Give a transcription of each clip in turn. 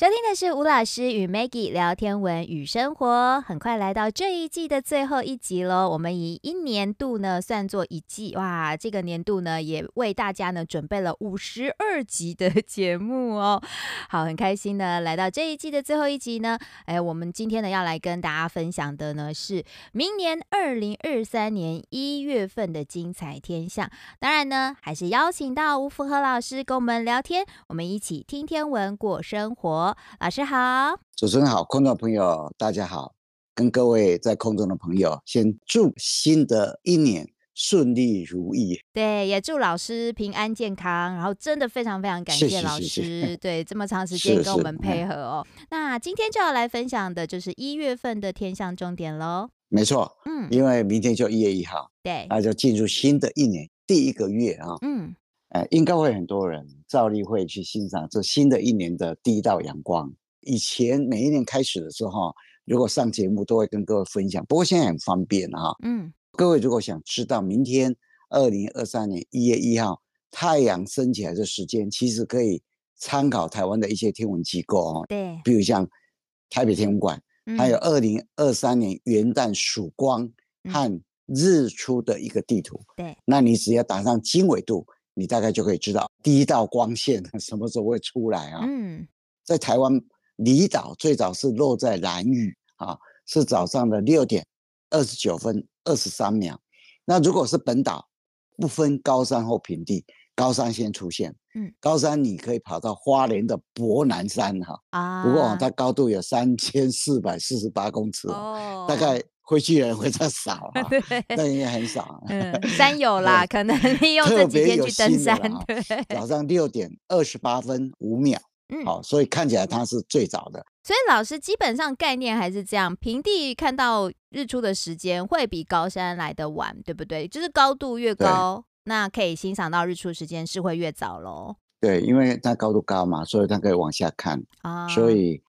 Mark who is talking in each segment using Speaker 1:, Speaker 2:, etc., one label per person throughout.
Speaker 1: 收听的是吴老师与 Maggie 聊天文与生活，很快来到这一季的最后一集喽。我们以一年度呢算作一季，哇，这个年度呢也为大家呢准备了五十二集的节目哦。好，很开心呢来到这一季的最后一集呢，哎，我们今天呢要来跟大家分享的呢是明年二零二三年一月份的精彩天象。当然呢，还是邀请到吴福和老师跟我们聊天，我们一起听天文过生活。老师好，
Speaker 2: 主持人好，空中朋友大家好，跟各位在空中的朋友，先祝新的一年顺利如意。
Speaker 1: 对，也祝老师平安健康。然后真的非常非常感谢老师，是是是是对这么长时间跟我们配合哦。那今天就要来分享的就是一月份的天象重点喽。
Speaker 2: 没错，嗯，因为明天就一月一号，
Speaker 1: 对，
Speaker 2: 那就进入新的一年第一个月啊，嗯。呃，应该会很多人照例会去欣赏这新的一年的第一道阳光。以前每一年开始的时候，如果上节目都会跟各位分享。不过现在很方便哈，嗯，各位如果想知道明天二零二三年一月一号太阳升起来的时间，其实可以参考台湾的一些天文机构哦，
Speaker 1: 对，
Speaker 2: 比如像台北天文馆，还有二零二三年元旦曙光和日出的一个地图，
Speaker 1: 对，
Speaker 2: 那你只要打上经纬度。你大概就可以知道第一道光线什么时候会出来啊？嗯，在台湾离岛最早是落在兰屿啊，是早上的六点二十九分二十三秒。那如果是本岛，不分高山或平地，高山先出现。嗯，高山你可以跑到花莲的博南山哈啊，不过它高度有三千四百四十八公尺哦，大概。回去的人会较少，对，那应该很少。
Speaker 1: 嗯，山有啦，可能利用这几天去登山。对，
Speaker 2: 早上六点二十八分五秒，嗯，好，所以看起来它是最早的。
Speaker 1: 所以老师基本上概念还是这样，平地看到日出的时间会比高山来得晚，对不对？就是高度越高，那可以欣赏到日出时间是会越早喽。
Speaker 2: 对，因为它高度高嘛，所以它可以往下看啊，所以。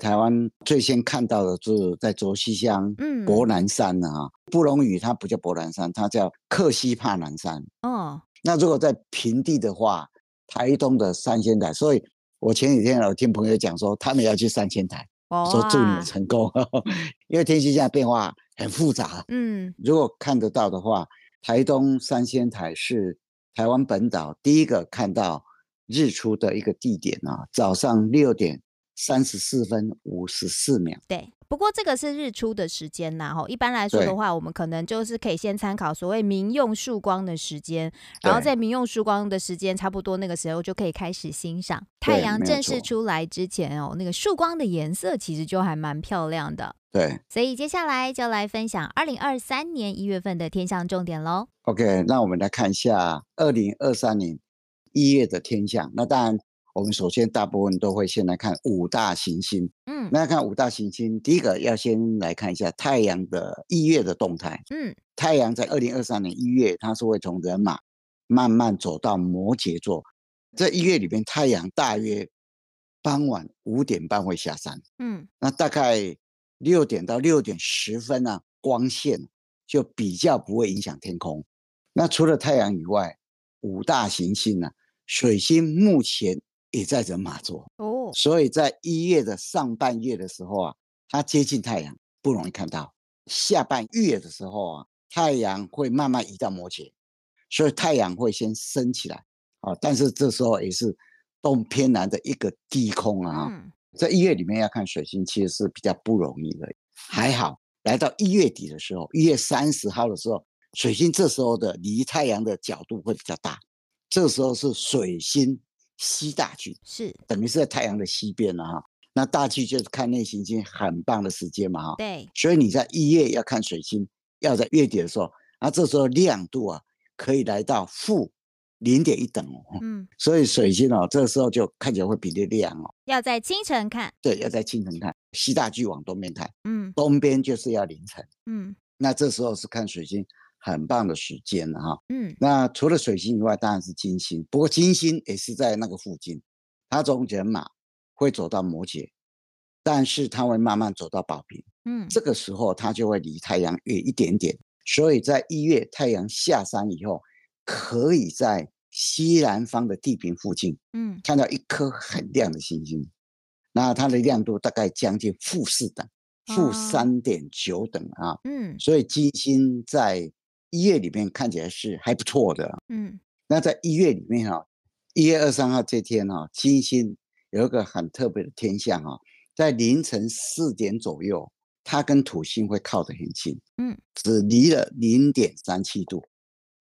Speaker 2: 台湾最先看到的就是在卓溪乡嗯，博南山啊，嗯、布隆语它不叫博南山，它叫克西帕南山。哦，那如果在平地的话，台东的三仙台。所以我前几天有听朋友讲说，他们要去三仙台，哦啊、说祝你们成功，因为天气现在变化很复杂。嗯，如果看得到的话，台东三仙台是台湾本岛第一个看到日出的一个地点啊，早上六点。三十四分五十四秒。
Speaker 1: 对，不过这个是日出的时间呐，吼。一般来说的话，我们可能就是可以先参考所谓民用曙光的时间，然后在民用曙光的时间差不多那个时候就可以开始欣赏太阳正式出来之前哦，那个曙光的颜色其实就还蛮漂亮的。
Speaker 2: 对，
Speaker 1: 所以接下来就来分享二零二三年一月份的天象重点喽。
Speaker 2: OK，那我们来看一下二零二三年一月的天象。那当然。我们首先大部分都会先来看五大行星，嗯，那看五大行星，第一个要先来看一下太阳的一月的动态，嗯，太阳在二零二三年一月，它是会从人马慢慢走到摩羯座，在一月里边，太阳大约傍晚五点半会下山，嗯，那大概六点到六点十分呢，光线就比较不会影响天空。那除了太阳以外，五大行星呢，水星目前。也在人马座哦，所以在一月的上半月的时候啊，它接近太阳不容易看到；下半月的时候啊，太阳会慢慢移到摩羯，所以太阳会先升起来啊。但是这时候也是东偏南的一个低空啊。嗯、在一月里面要看水星，其实是比较不容易的。还好，来到一月底的时候，一月三十号的时候，水星这时候的离太阳的角度会比较大，这时候是水星。西大距是等于是在太阳的西边了哈，那大距就是看内行星很棒的时间嘛哈。
Speaker 1: 对，
Speaker 2: 所以你在一月要看水星，要在月底的时候，啊，这时候亮度啊可以来到负零点一等哦。嗯，所以水星哦，这个时候就看起来会比较亮哦。
Speaker 1: 要在清晨看。
Speaker 2: 对，要在清晨看，西大距往东边看。嗯，东边就是要凌晨。嗯，那这时候是看水星。很棒的时间了哈，嗯，那除了水星以外，当然是金星。不过金星也是在那个附近，它从人马会走到摩羯，但是它会慢慢走到宝瓶，嗯，这个时候它就会离太阳远一点点。所以在一月太阳下山以后，可以在西南方的地平附近，嗯，看到一颗很亮的星星。那它的亮度大概将近负四等，负三点九等啊。嗯，所以金星在一月里面看起来是还不错的。嗯，那在一月里面哈，一月二三号这天哈，金星有一个很特别的天象哈，在凌晨四点左右，它跟土星会靠得很近，嗯，只离了零点三七度。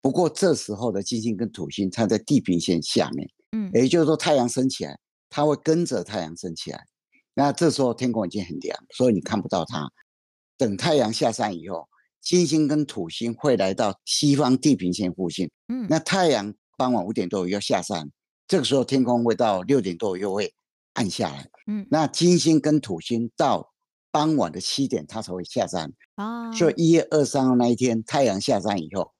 Speaker 2: 不过这时候的金星跟土星，它在地平线下面，嗯，也就是说太阳升起来，它会跟着太阳升起来。那这时候天空已经很亮，所以你看不到它。等太阳下山以后，金星跟土星会来到西方地平线附近，嗯，那太阳傍晚五点多又下山，这个时候天空会到六点多又会暗下来，嗯，那金星跟土星到傍晚的七点它才会下山啊。所以一月二三号那一天太阳下山以后。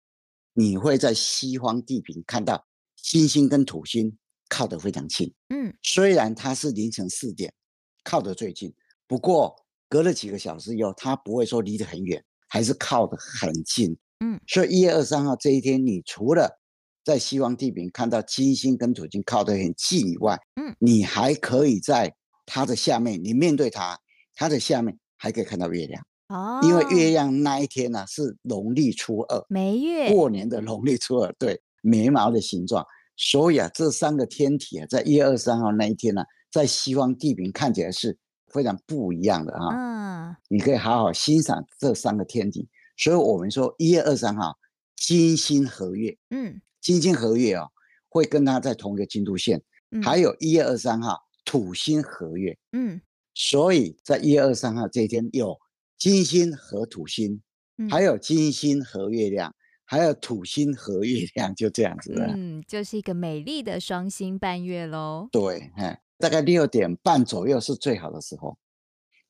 Speaker 2: 你会在西方地平看到金星跟土星靠得非常近，嗯，虽然它是凌晨四点靠得最近，不过隔了几个小时以后，它不会说离得很远，还是靠得很近，嗯，所以一月二十三号这一天，你除了在西方地平看到金星跟土星靠得很近以外，嗯，你还可以在它的下面，你面对它，它的下面还可以看到月亮。哦，因为月亮那一天呢、啊、是农历初二，
Speaker 1: 眉月
Speaker 2: 过年的农历初二，对，眉毛的形状，所以啊，这三个天体啊，在一月二十三号那一天呢、啊，在西方地平看起来是非常不一样的哈。嗯，你可以好好欣赏这三个天体。所以我们说一月二三号金星合月，嗯，金星合月哦，会跟它在同一个经度线。嗯，还有一月二三号土星合月，嗯，所以在一月二三号这一天有。金星和土星，还有金星和月亮，嗯、还有土星和月亮，就这样子了。
Speaker 1: 嗯，就是一个美丽的双星伴月喽。
Speaker 2: 对，大概六点半左右是最好的时候。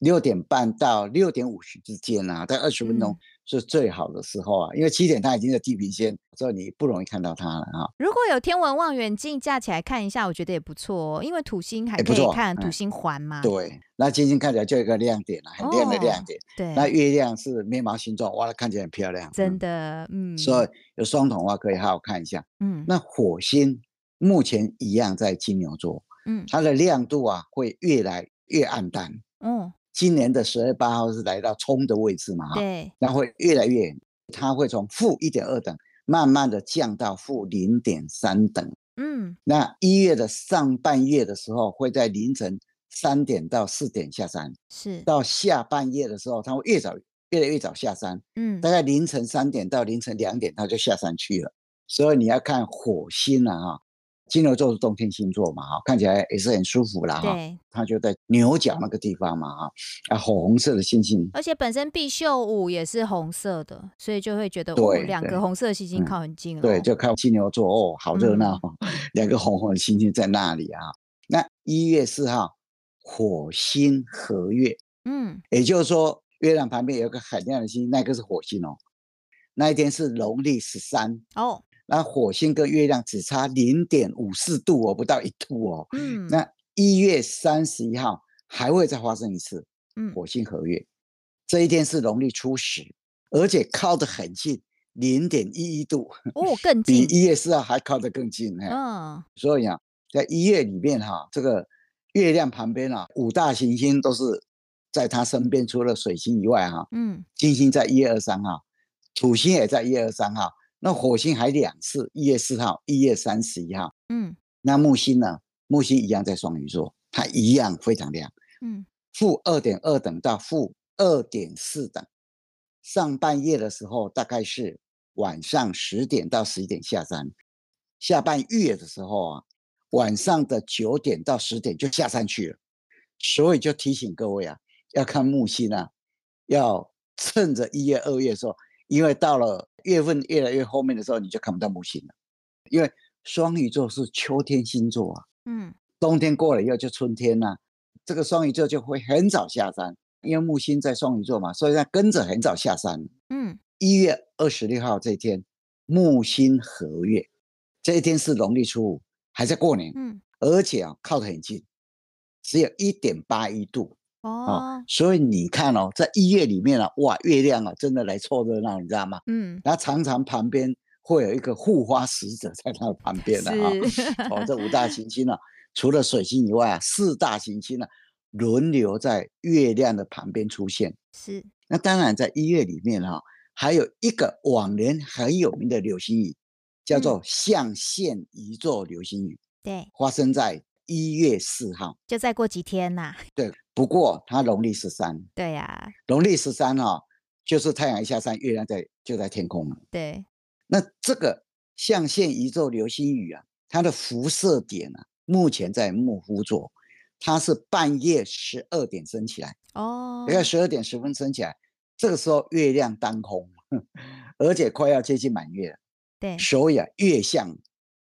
Speaker 2: 六点半到六点五十之间啊，在二十分钟是最好的时候啊，嗯、因为七点它已经在地平线，所以你不容易看到它了啊。
Speaker 1: 如果有天文望远镜架起来看一下，我觉得也不错哦，因为土星还可以看土星环嘛。
Speaker 2: 对，那金星看起来就一个亮点了，很亮的亮点。哦、对，那月亮是眉毛形状，哇，看起来很漂亮。
Speaker 1: 真的，嗯。
Speaker 2: 所以有双筒的话，可以好好看一下。嗯。那火星目前一样在金牛座，嗯，它的亮度啊会越来越暗淡。嗯。今年的十月八号是来到冲的位置嘛？对，那会越来越远，它会从负一点二等慢慢的降到负零点三等。嗯，那一月的上半夜的时候会在凌晨三点到四点下山，是到下半夜的时候，它会越早越来越早下山。嗯，大概凌晨三点到凌晨两点，它就下山去了。所以你要看火星啊，哈。金牛座是冬天星座嘛，哈，看起来也是很舒服啦，哈。对，它就在牛角那个地方嘛，哈，啊，火红色的星星，
Speaker 1: 而且本身毕宿五也是红色的，所以就会觉得对，两个红色的星星靠很近了，哦嗯。
Speaker 2: 对，就靠金牛座哦，好热闹，两、嗯、个红红的星星在那里啊。那一月四号，火星合月，嗯，也就是说月亮旁边有个很亮的星星，那个是火星哦。那一天是农历十三哦。那火星跟月亮只差零点五四度哦，不到一度哦。嗯。那一月三十一号还会再发生一次，嗯，火星合月，这一天是农历初十，而且靠得很近，零点一一度
Speaker 1: 哦，更近，
Speaker 2: 比一月四号还靠得更近。嗯。所以啊，在一月里面哈，这个月亮旁边啊，五大行星都是在它身边，除了水星以外哈，嗯，金星在一月二三号，土星也在一月二三号。那火星还两次，一月四号，一月三十一号。嗯，那木星呢？木星一样在双鱼座，它一样非常亮。嗯，负二点二等到负二点四等。上半夜的时候大概是晚上十点到十一点下山，下半月的时候啊，晚上的九点到十点就下山去了。所以就提醒各位啊，要看木星啊，要趁着一月、二月的时候，因为到了。月份越来越后面的时候，你就看不到木星了，因为双鱼座是秋天星座啊。嗯，冬天过了以后就春天了，这个双鱼座就会很早下山，因为木星在双鱼座嘛，所以它跟着很早下山。嗯，一月二十六号这一天，木星合月，这一天是农历初五，还在过年。嗯，而且啊靠得很近，只有一点八一度。哦，所以你看哦，在一月里面啊，哇，月亮啊，真的来凑热闹，你知道吗？嗯，然后常常旁边会有一个护花使者在他的旁边的啊。哦，这五大行星啊，除了水星以外啊，四大行星啊，轮流在月亮的旁边出现。
Speaker 1: 是。
Speaker 2: 那当然，在一月里面哈，还有一个往年很有名的流星雨，叫做象限一座流星雨。
Speaker 1: 对，
Speaker 2: 发生在一月四号，
Speaker 1: 就再过几天呐。
Speaker 2: 对，不过它农历十三。
Speaker 1: 对呀，
Speaker 2: 农历十三哈，就是太阳一下山，月亮在就在天空了。
Speaker 1: 对，
Speaker 2: 那这个象限宇宙流星雨啊，它的辐射点啊，目前在木夫座，它是半夜十二点升起来。哦，大概十二点十分升起来，这个时候月亮当空，而且快要接近满月了。
Speaker 1: 对，
Speaker 2: 所以啊，月相。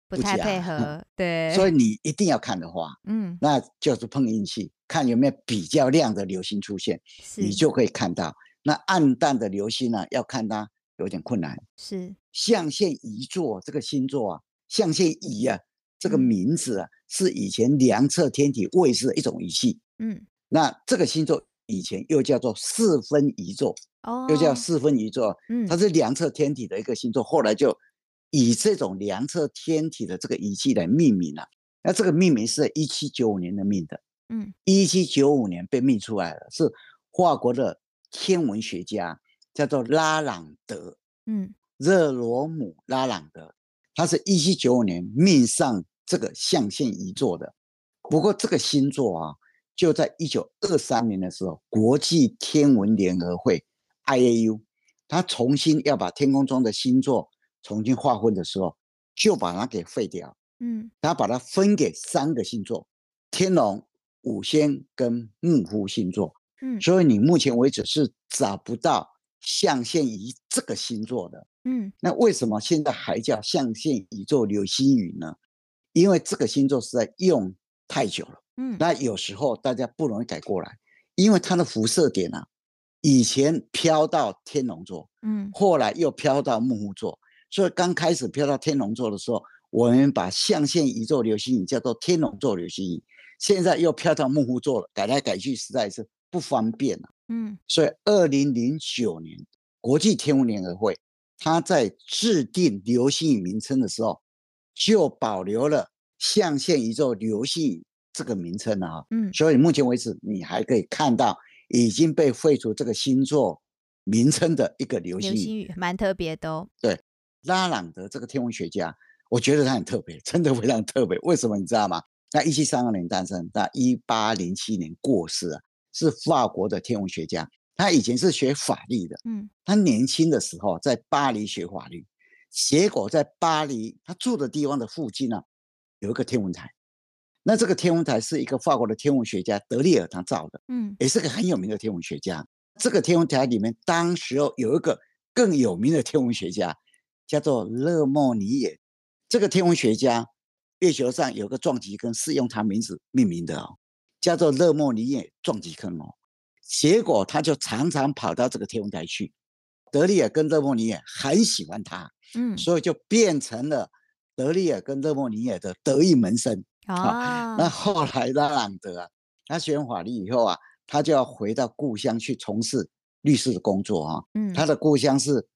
Speaker 1: 不太配合，对，
Speaker 2: 所以你一定要看的话，嗯，那就是碰运气，看有没有比较亮的流星出现，你就可以看到。那暗淡的流星呢，要看它有点困难。
Speaker 1: 是
Speaker 2: 象限仪座这个星座啊，象限仪啊，这个名字啊，是以前量测天体位置的一种仪器。嗯，那这个星座以前又叫做四分仪座，哦，又叫四分仪座，嗯，它是量测天体的一个星座，后来就。以这种量测天体的这个仪器来命名了，那这个命名是在一七九五年的命的，嗯，一七九五年被命出来了，是法国的天文学家叫做拉朗德，嗯，热罗姆拉朗德，他是一七九五年命上这个象限一座的。不过这个星座啊，就在一九二三年的时候，国际天文联合会 IAU，他重新要把天空中的星座。重新划分的时候，就把它给废掉。嗯，他把它分给三个星座：天龙、五仙跟木夫星座。嗯，所以你目前为止是找不到象限仪这个星座的。嗯，那为什么现在还叫象限一座流星雨呢？因为这个星座实在用太久了。嗯，那有时候大家不容易改过来，因为它的辐射点啊，以前飘到天龙座，嗯，后来又飘到木夫座。所以刚开始飘到天龙座的时候，我们把象限一座流星雨叫做天龙座流星雨。现在又飘到牧夫座了，改来改去实在是不方便了。嗯，所以二零零九年国际天文联合会他在制定流星雨名称的时候，就保留了象限宇宙流星雨这个名称了啊。嗯，所以目前为止你还可以看到已经被废除这个星座名称的一个流星雨，流星雨
Speaker 1: 蛮特别的哦。
Speaker 2: 对。拉朗德这个天文学家，我觉得他很特别，真的非常特别。为什么你知道吗？他一七三二年诞生，在一八零七年过世啊，是法国的天文学家。他以前是学法律的，嗯，他年轻的时候在巴黎学法律，结果在巴黎他住的地方的附近呢，有一个天文台。那这个天文台是一个法国的天文学家德利尔他造的，嗯，也是个很有名的天文学家。这个天文台里面，当时候有一个更有名的天文学家。叫做勒莫尼耶，这个天文学家，月球上有个撞击坑是用他名字命名的哦，叫做勒莫尼耶撞击坑哦。结果他就常常跑到这个天文台去，德利尔跟勒莫尼耶很喜欢他，嗯，所以就变成了德利尔跟勒莫尼耶的得意门生啊。那后来拉朗德啊，他学完法律以后啊，他就要回到故乡去从事律师的工作啊。嗯，他的故乡是。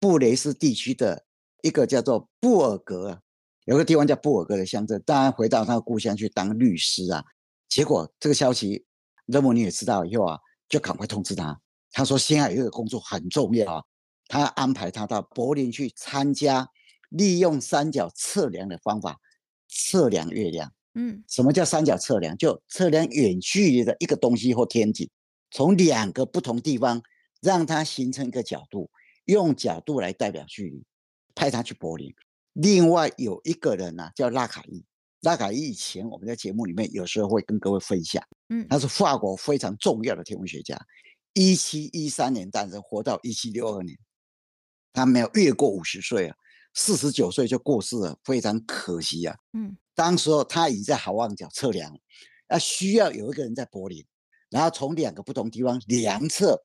Speaker 2: 布雷斯地区的一个叫做布尔格，有个地方叫布尔格的乡镇，当然回到他的故乡去当律师啊。结果这个消息，勒莫尼也知道以后啊，就赶快通知他。他说现在有一个工作很重要啊，他安排他到柏林去参加，利用三角测量的方法测量月亮。嗯，什么叫三角测量？就测量远距离的一个东西或天体，从两个不同地方让它形成一个角度。用角度来代表距离，派他去柏林。另外有一个人呢、啊，叫拉卡伊。拉卡伊以前我们在节目里面有时候会跟各位分享，嗯，他是法国非常重要的天文学家。一七一三年诞生，活到一七六二年，他没有越过五十岁啊，四十九岁就过世了，非常可惜啊。嗯，当时候他已经在好望角测量，那需要有一个人在柏林，然后从两个不同地方量测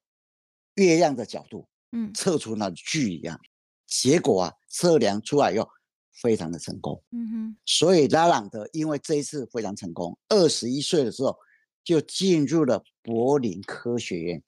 Speaker 2: 月亮的角度。嗯，测出那距离啊，结果啊，测量出来以后非常的成功。嗯哼，所以拉朗德因为这一次非常成功，二十一岁的时候就进入了柏林科学院。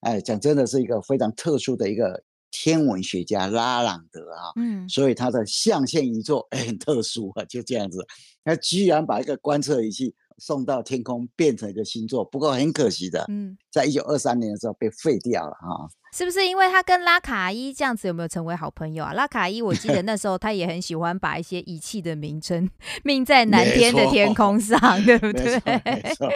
Speaker 2: 哎，讲真的是一个非常特殊的一个天文学家拉朗德啊。嗯，所以他的象限一座很特殊啊，就这样子，他居然把一个观测仪器送到天空变成一个星座，不过很可惜的，嗯，在一九二三年的时候被废掉了哈。
Speaker 1: 是不是因为他跟拉卡伊这样子有没有成为好朋友啊？拉卡伊我记得那时候他也很喜欢把一些仪器的名称命在南天的天空上，对不对？没错，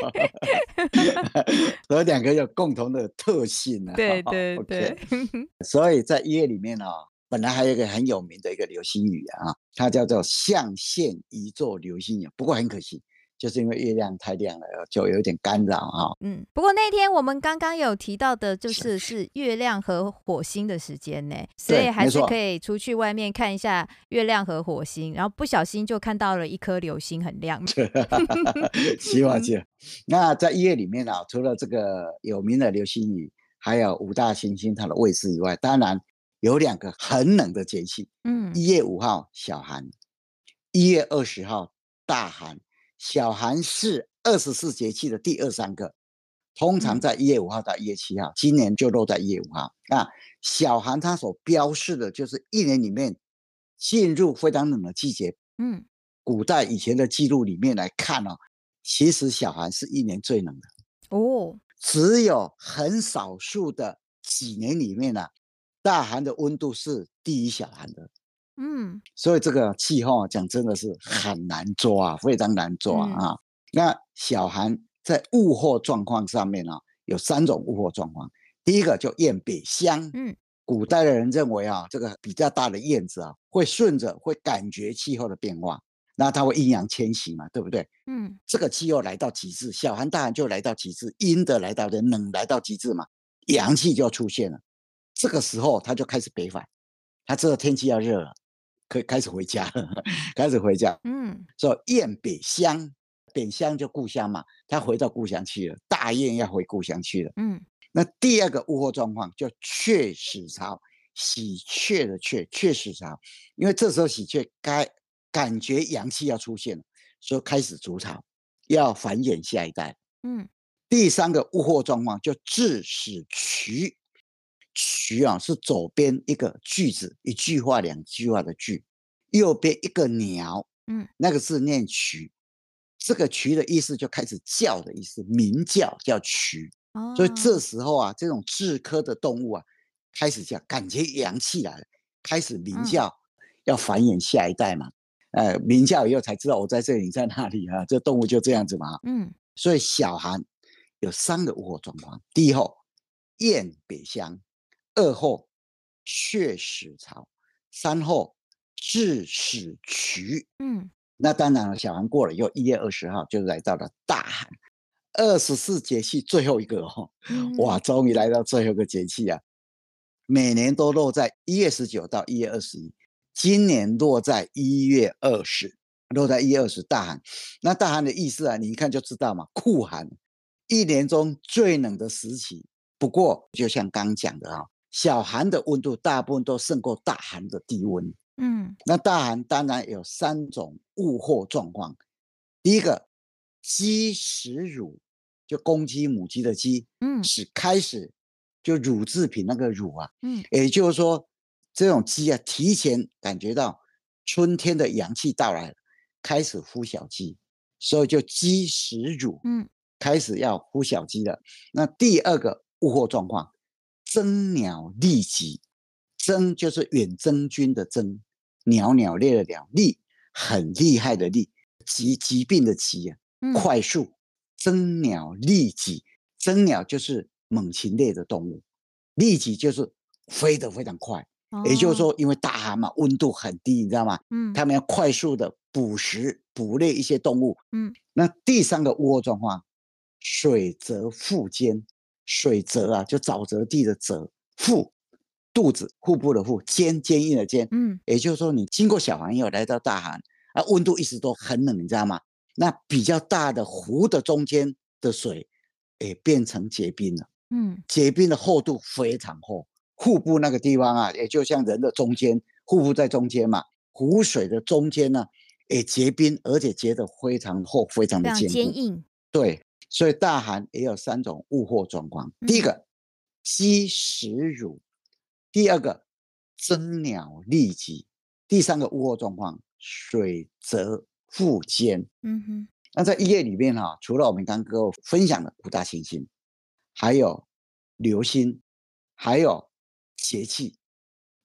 Speaker 2: 所以两个有共同的特性啊。
Speaker 1: 对对对。
Speaker 2: Okay. 所以在一月里面呢、哦，本来还有一个很有名的一个流星雨啊，它叫做象限一座流星雨，不过很可惜。就是因为月亮太亮了，就有点干扰哈。
Speaker 1: 嗯，不过那天我们刚刚有提到的，就是是月亮和火星的时间呢，所以还是可以出去外面看一下月亮和火星，然后不小心就看到了一颗流星，很亮。
Speaker 2: 希望这样。那在一月里面啊，除了这个有名的流星雨，还有五大行星它的位置以外，当然有两个很冷的节气。嗯，一月五号小寒，一月二十号大寒。小寒是二十四节气的第二三个，通常在一月五号到一月七号，今年就落在一月五号。那小寒它所标示的就是一年里面进入非常冷的季节。嗯，古代以前的记录里面来看哦，其实小寒是一年最冷的哦，只有很少数的几年里面呢、啊，大寒的温度是低于小寒的。嗯，所以这个气候讲真的是很难抓，非常难抓啊。嗯、那小寒在物候状况上面呢、啊，有三种物候状况。第一个就雁北乡，嗯，古代的人认为啊，这个比较大的燕子啊，会顺着会感觉气候的变化，那它会阴阳迁徙嘛，对不对？嗯，这个气候来到极致，小寒大寒就来到极致，阴的来到的冷来到极致嘛，阳气就出现了。这个时候它就开始北返，它知道天气要热了。可以开始回家了，开始回家。嗯，说雁北乡，北乡就故乡嘛，他回到故乡去了。大雁要回故乡去了。嗯，那第二个物候状况叫雀始巢，喜鹊的鹊，雀始巢，因为这时候喜鹊该感觉阳气要出现了，所以开始筑巢，要繁衍下一代。嗯，第三个物候状况叫致始渠。渠啊，是左边一个句子，一句话两句话的句，右边一个鸟，嗯，那个字念渠，这个渠的意思就开始叫的意思，鸣叫叫渠。哦，所以这时候啊，这种雉科的动物啊，开始叫，感觉阳气来了，开始鸣叫，嗯，要繁衍下一代嘛。呃，鸣叫以后才知道我在这里，你在哪里啊？这动物就这样子嘛。嗯，所以小寒有三个物候状况：第一候，雁北乡。二候雀始巢，三候雉始渠。嗯，那当然了，小寒过了以后，一月二十号就来到了大寒，二十四节气最后一个哦，嗯、哇，终于来到最后一个节气啊！每年都落在一月十九到一月二十一，今年落在一月二十，落在一月二十大寒。那大寒的意思啊，你一看就知道嘛，酷寒，一年中最冷的时期。不过，就像刚讲的啊。小寒的温度大部分都胜过大寒的低温。嗯，那大寒当然有三种物候状况。第一个，鸡食乳，就公鸡、母鸡的鸡，嗯，是开始就乳制品那个乳啊，嗯，也就是说，这种鸡啊，提前感觉到春天的阳气到来了，开始孵小鸡，所以就鸡食乳，嗯，开始要孵小鸡了。那第二个物候状况。征鸟利己，征就是远征军的征，鸟鸟类的鸟，利很厉害的利，疾疾病的疾啊，快速。征鸟利己，征鸟就是猛禽类的动物，利己就是飞得非常快。哦、也就是说，因为大寒嘛，温度很低，你知道吗？嗯，他们要快速的捕食捕猎一些动物。嗯，那第三个窝状况，水泽腹坚。水泽啊，就沼泽地的泽，腹肚子腹部的腹，坚坚硬的坚，嗯，也就是说，你经过小寒以后来到大寒，啊，温度一直都很冷，你知道吗？那比较大的湖的中间的水，也变成结冰了，嗯，结冰的厚度非常厚，腹部那个地方啊，也就像人的中间，腹部在中间嘛，湖水的中间呢，也结冰，而且结得非常厚，非常的坚硬，对。所以大寒也有三种物候状况：第一个，鸡食乳；第二个，增鸟厉疾；第三个物候状况，水泽腹坚。嗯哼，那在一夜里面哈，除了我们刚刚跟各位分享的五大行星，还有流星，还有节气。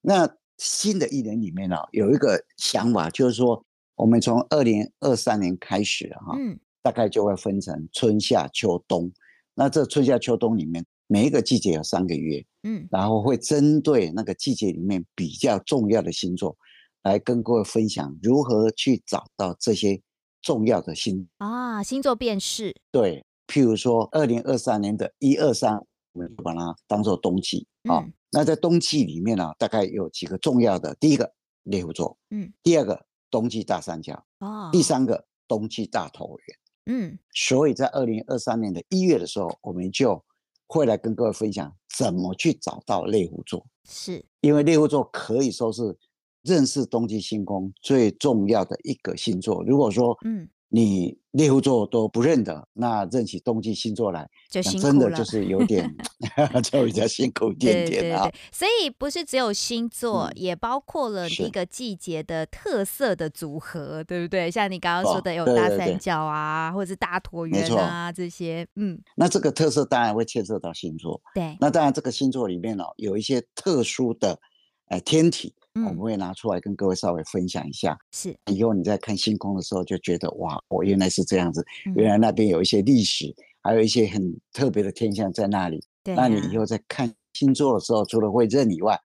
Speaker 2: 那新的一年里面呢，有一个想法，就是说，我们从二零二三年开始哈，嗯，大概就会分成春夏秋冬。那这春夏秋冬里面，每一个季节有三个月，嗯，然后会针对那个季节里面比较重要的星座，来跟各位分享如何去找到这些重要的星
Speaker 1: 啊，星座辨识。
Speaker 2: 对，譬如说二零二三年的一二三，我们就把它当做冬季啊。嗯那在冬季里面呢、啊，大概有几个重要的。第一个猎户座，嗯，第二个冬季大三角，哦，第三个冬季大椭圆，嗯，所以在二零二三年的一月的时候，我们就会来跟各位分享怎么去找到猎户座，
Speaker 1: 是
Speaker 2: 因为猎户座可以说是认识冬季星空最重要的一个星座。如果说，嗯。你猎户座都不认得，那认起冬季星座来，真的就是有点，就比较辛苦一点点啊。
Speaker 1: 所以不是只有星座，嗯、也包括了一个季节的特色的组合，对不对？像你刚刚说的有大三角啊，或者是大椭圆啊这些，嗯。
Speaker 2: 那这个特色当然会牵涉到星座，
Speaker 1: 对。
Speaker 2: 那当然这个星座里面呢、哦，有一些特殊的，呃，天体。我们会拿出来跟各位稍微分享一下，
Speaker 1: 是。
Speaker 2: 以后你在看星空的时候就觉得哇，我原来是这样子，原来那边有一些历史，还有一些很特别的天象在那里。对，那你以后在看星座的时候，除了会认以外，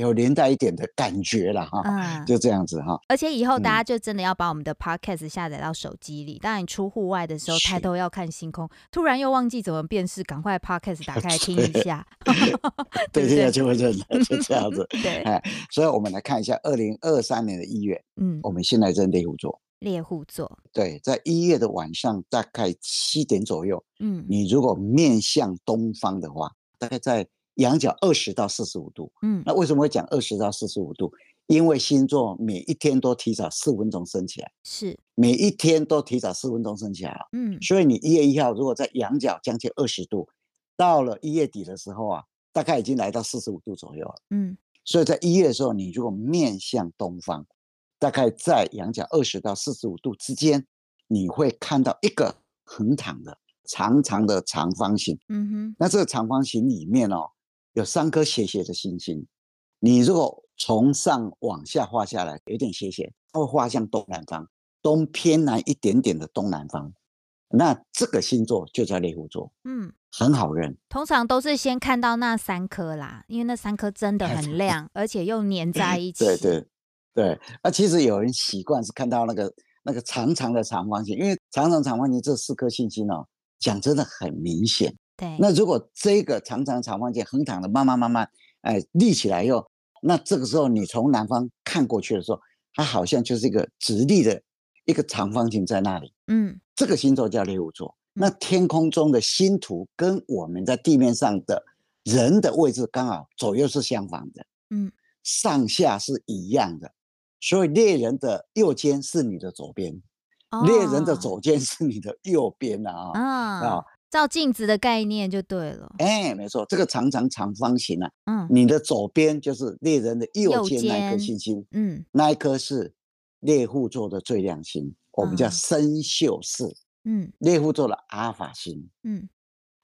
Speaker 2: 有连带一点的感觉了哈，嗯、就这样子哈。
Speaker 1: 而且以后大家就真的要把我们的 podcast 下载到手机里。当然，你出户外的时候抬头要看星空，突然又忘记怎么辨识，赶快 podcast 打开来听一下。
Speaker 2: 对，现在就会认了，就这样子。
Speaker 1: 对，
Speaker 2: 所以我们来看一下二零二三年的一月。嗯，我们现在在猎户座。
Speaker 1: 猎户座。
Speaker 2: 对，在一月的晚上大概七点左右。嗯，你如果面向东方的话，大概在。仰角二十到四十五度，嗯，那为什么会讲二十到四十五度？因为星座每一天都提早四分钟升起来，
Speaker 1: 是。
Speaker 2: 每一天都提早四分钟升起来了，嗯，所以你一月一号如果在仰角将近二十度，到了一月底的时候啊，大概已经来到四十五度左右了，嗯，所以在一月的时候，你如果面向东方，大概在仰角二十到四十五度之间，你会看到一个横躺的长长的长方形，嗯哼，那这个长方形里面哦。有三颗斜斜的星星，你如果从上往下画下来，有点斜斜，它会画向东南方，东偏南一点点的东南方，那这个星座就叫猎户座，嗯，很好认。
Speaker 1: 通常都是先看到那三颗啦，因为那三颗真的很亮，而且又粘在一起。
Speaker 2: 对对对，那其实有人习惯是看到那个那个长长的长方形，因为长长长方形这四颗星星哦，讲真的很明显。
Speaker 1: 对，
Speaker 2: 那如果这个长长长方形横躺的慢慢慢慢哎立起来以后，那这个时候你从南方看过去的时候，它好像就是一个直立的一个长方形在那里。嗯，这个星座叫猎户座。那天空中的星图跟我们在地面上的人的位置刚好左右是相反的。嗯，上下是一样的，所以猎人的右肩是你的左边，哦、猎人的左肩是你的右边啊啊。哦
Speaker 1: 照镜子的概念就对了。
Speaker 2: 哎，没错，这个长长长方形啊，嗯，你的左边就是猎人的右肩那一颗星星，嗯，那一颗是猎户座的最亮星，我们叫参宿四，嗯，猎户座的阿尔法星，嗯，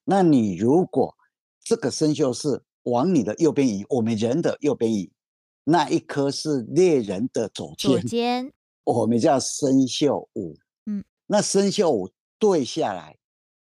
Speaker 2: 那你如果这个参宿四往你的右边移，我们人的右边移，那一颗是猎人的左肩，
Speaker 1: 左肩，
Speaker 2: 我们叫参宿五，嗯，那参宿五对下来。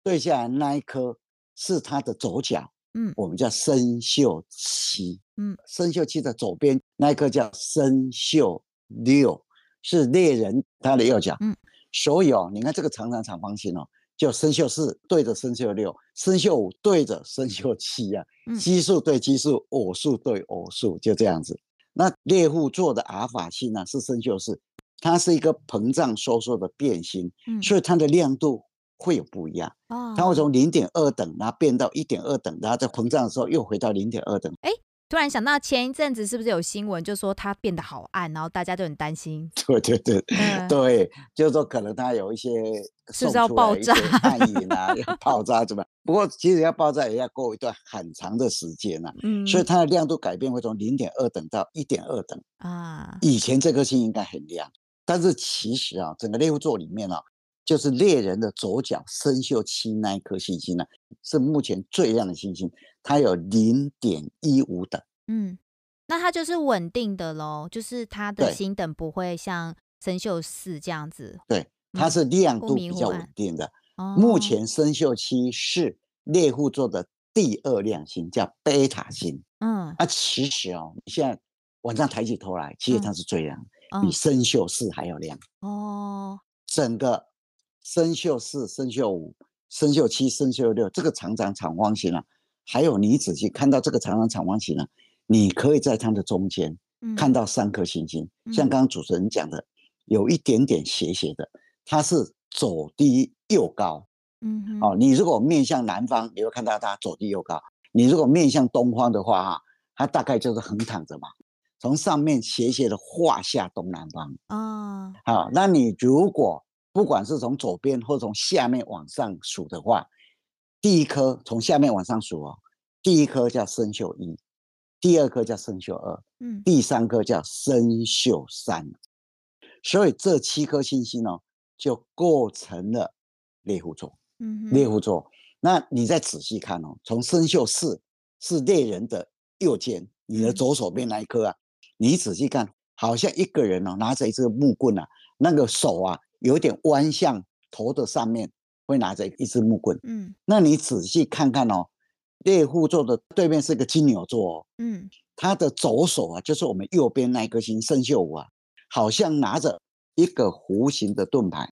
Speaker 2: 对下来那一颗是它的左脚，嗯，我们叫生锈七，嗯，生锈七的左边那一颗叫生锈六，是猎人他的右脚，嗯，所以哦，你看这个长长长方形哦，就生锈四对着生锈六，生锈五对着生锈七啊，奇数对奇数，偶数对偶数，就这样子。那猎户座的阿尔法星呢是生锈四，它是一个膨胀收缩的变形，嗯，所以它的亮度。会有不一样，它会从零点二等，然后变到一点二等，然后在膨胀的时候又回到零点二等。
Speaker 1: 哎，突然想到前一阵子是不是有新闻，就说它变得好暗，然后大家都很担心。
Speaker 2: 对对对，嗯、对，就是说可能它有一些
Speaker 1: 是不是要爆炸？
Speaker 2: 暗影啊，要 爆炸怎么？不过其实要爆炸也要过一段很长的时间呐、啊。嗯，所以它的亮度改变会从零点二等到一点二等啊。以前这颗星应该很亮，但是其实啊，整个猎户座里面啊。就是猎人的左脚生锈七那一颗星星呢，是目前最亮的星星，它有零点一五等。
Speaker 1: 嗯，那它就是稳定的喽，就是它的星等不会像生锈四这样子。
Speaker 2: 对，它是亮度比较稳定的。嗯、目前生锈期是猎户座的第二亮星，叫贝塔星。嗯，啊，其实哦，你现在晚上抬起头来，其实它是最亮，嗯、比生锈四还要亮。哦，整个。生锈四、生锈五、生锈七、生锈六，这个长长长方形啊，还有你仔细看到这个长长长方形呢、啊，你可以在它的中间看到三颗星星，嗯、像刚刚主持人讲的，有一点点斜斜的，它是左低右高。嗯哼，哦，你如果面向南方，你会看到它左低右高；你如果面向东方的话，哈，它大概就是横躺着嘛，从上面斜斜的画下东南方。啊，好，那你如果不管是从左边或从下面往上数的话，第一颗从下面往上数哦，第一颗叫生锈一，第二颗叫生锈二，嗯，第三颗叫生锈三，所以这七颗星星呢，就构成了猎户座。嗯，猎户座。那你再仔细看哦，从生锈四是猎人的右肩，你的左手边那一颗啊，你仔细看，好像一个人哦，拿着一支木棍啊，那个手啊。有点弯向头的上面，会拿着一支木棍。嗯，那你仔细看看哦，猎户座的对面是个金牛座。哦。嗯，他的左手啊，就是我们右边那颗星生肖五啊，好像拿着一个弧形的盾牌，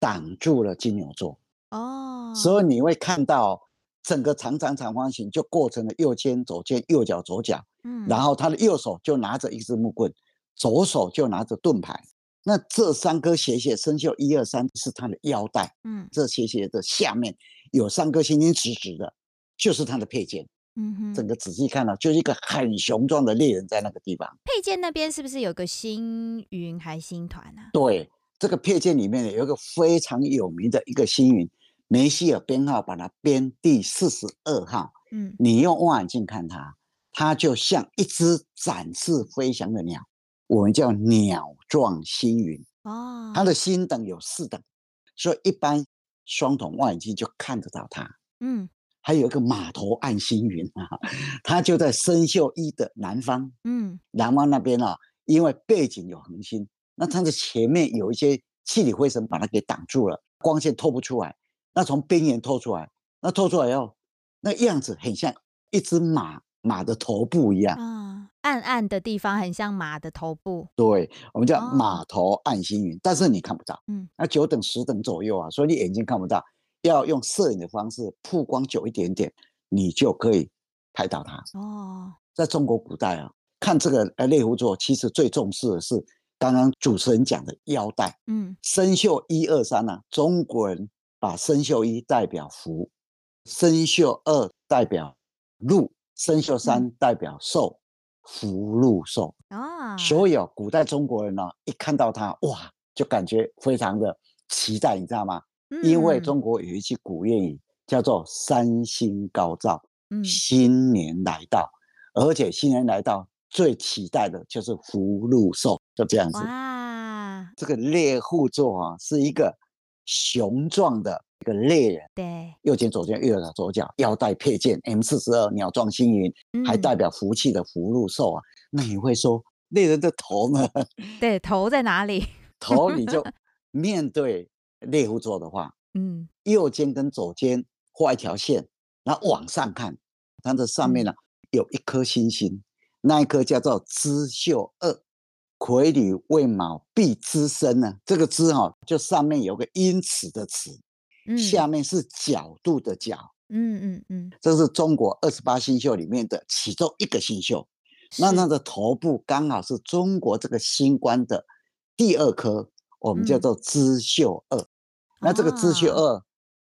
Speaker 2: 挡住了金牛座。哦，所以你会看到整个长长长方形就构成了右肩、左肩、右脚、左脚。嗯，然后他的右手就拿着一支木棍，左手就拿着盾牌。那这三颗斜斜生锈一二三是它的腰带，嗯，这斜斜的下面有三颗星星直直的，就是它的配件，嗯哼，整个仔细看到，就是一个很雄壮的猎人在那个地方。
Speaker 1: 配件那边是不是有个星云还星团啊？
Speaker 2: 对，这个配件里面有一个非常有名的一个星云，梅西尔编号把它编第四十二号，嗯，你用望远镜看它，它就像一只展翅飞翔的鸟。我们叫鸟状星云哦，它的星等有四等，所以一般双筒望远镜就看得到它。嗯，还有一个马头暗星云啊，它就在生锈一的南方。嗯，南方那边啊，因为背景有恒星，那它的前面有一些气体灰尘把它给挡住了，光线透不出来。那从边缘透出来，那透出来以后，那样子很像一只马马的头部一样。嗯
Speaker 1: 暗暗的地方很像马的头部，
Speaker 2: 对，我们叫马头暗星云，哦、但是你看不到，嗯，那九等十等左右啊，所以你眼睛看不到，要用摄影的方式曝光久一点点，你就可以拍到它。哦，在中国古代啊，看这个呃猎户座，其实最重视的是刚刚主持人讲的腰带，嗯，生锈一二三呢，中国人把生锈一代表福，生锈二代表禄，生锈三代表寿。嗯福禄寿啊，所以哦，古代中国人呢，一看到它，哇，就感觉非常的期待，你知道吗？嗯、因为中国有一句古谚语叫做“三星高照”，嗯，新年来到，而且新年来到最期待的就是福禄寿，就这样子。哇，这个猎户座啊，是一个雄壮的。一个猎人，对，右肩、左肩、右脚、左脚，腰带佩剑 M 四十二鸟状星云，嗯、还代表福气的福禄寿啊。那你会说猎人的头呢？
Speaker 1: 对，头在哪里？
Speaker 2: 头你就 面对猎户座的话，嗯，右肩跟左肩画一条线，然后往上看，它的上面呢、有一颗星星，那一颗叫做织宿二。癸履未卯必支申呢，这个支哈、哦，就上面有个因此的此。下面是角度的角，嗯嗯嗯，这是中国二十八星宿里面的其中一个星宿。那它的头部刚好是中国这个星官的第二颗，我们叫做支宿二。嗯、那这个支宿二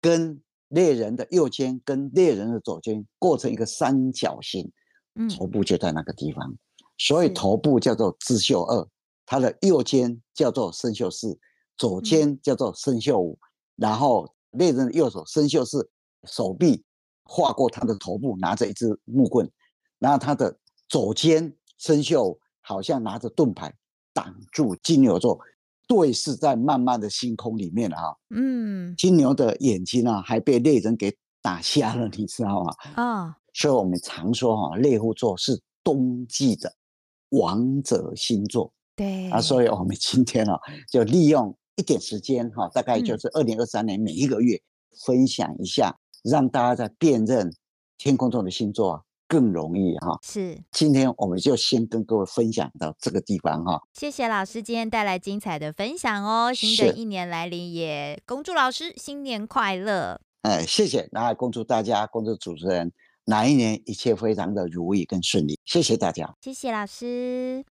Speaker 2: 跟猎人的右肩跟猎人的左肩构成一个三角形，嗯、头部就在那个地方，所以头部叫做支宿二，它的右肩叫做生锈四，左肩叫做生锈五，嗯、然后。猎人的右手生锈是，手臂划过他的头部，拿着一支木棍，然后他的左肩生锈好像拿着盾牌挡住金牛座，对视在漫漫的星空里面了哈。嗯，金牛的眼睛啊，还被猎人给打瞎了，你知道吗？啊、哦，所以我们常说哈，猎户座是冬季的王者星座。
Speaker 1: 对
Speaker 2: 啊，所以我们今天啊，就利用一点时间哈，大概就是二零二三年每一个月、嗯、分享一下，让大家在辨认天空中的星座更容易哈。
Speaker 1: 是，
Speaker 2: 今天我们就先跟各位分享到这个地方哈。
Speaker 1: 谢谢老师今天带来精彩的分享哦。新的一年来临，也恭祝老师新年快乐。
Speaker 2: 哎，谢谢，然后恭祝大家，恭祝主持人，哪一年一切非常的如意跟顺利。谢谢大家，
Speaker 1: 谢谢老师。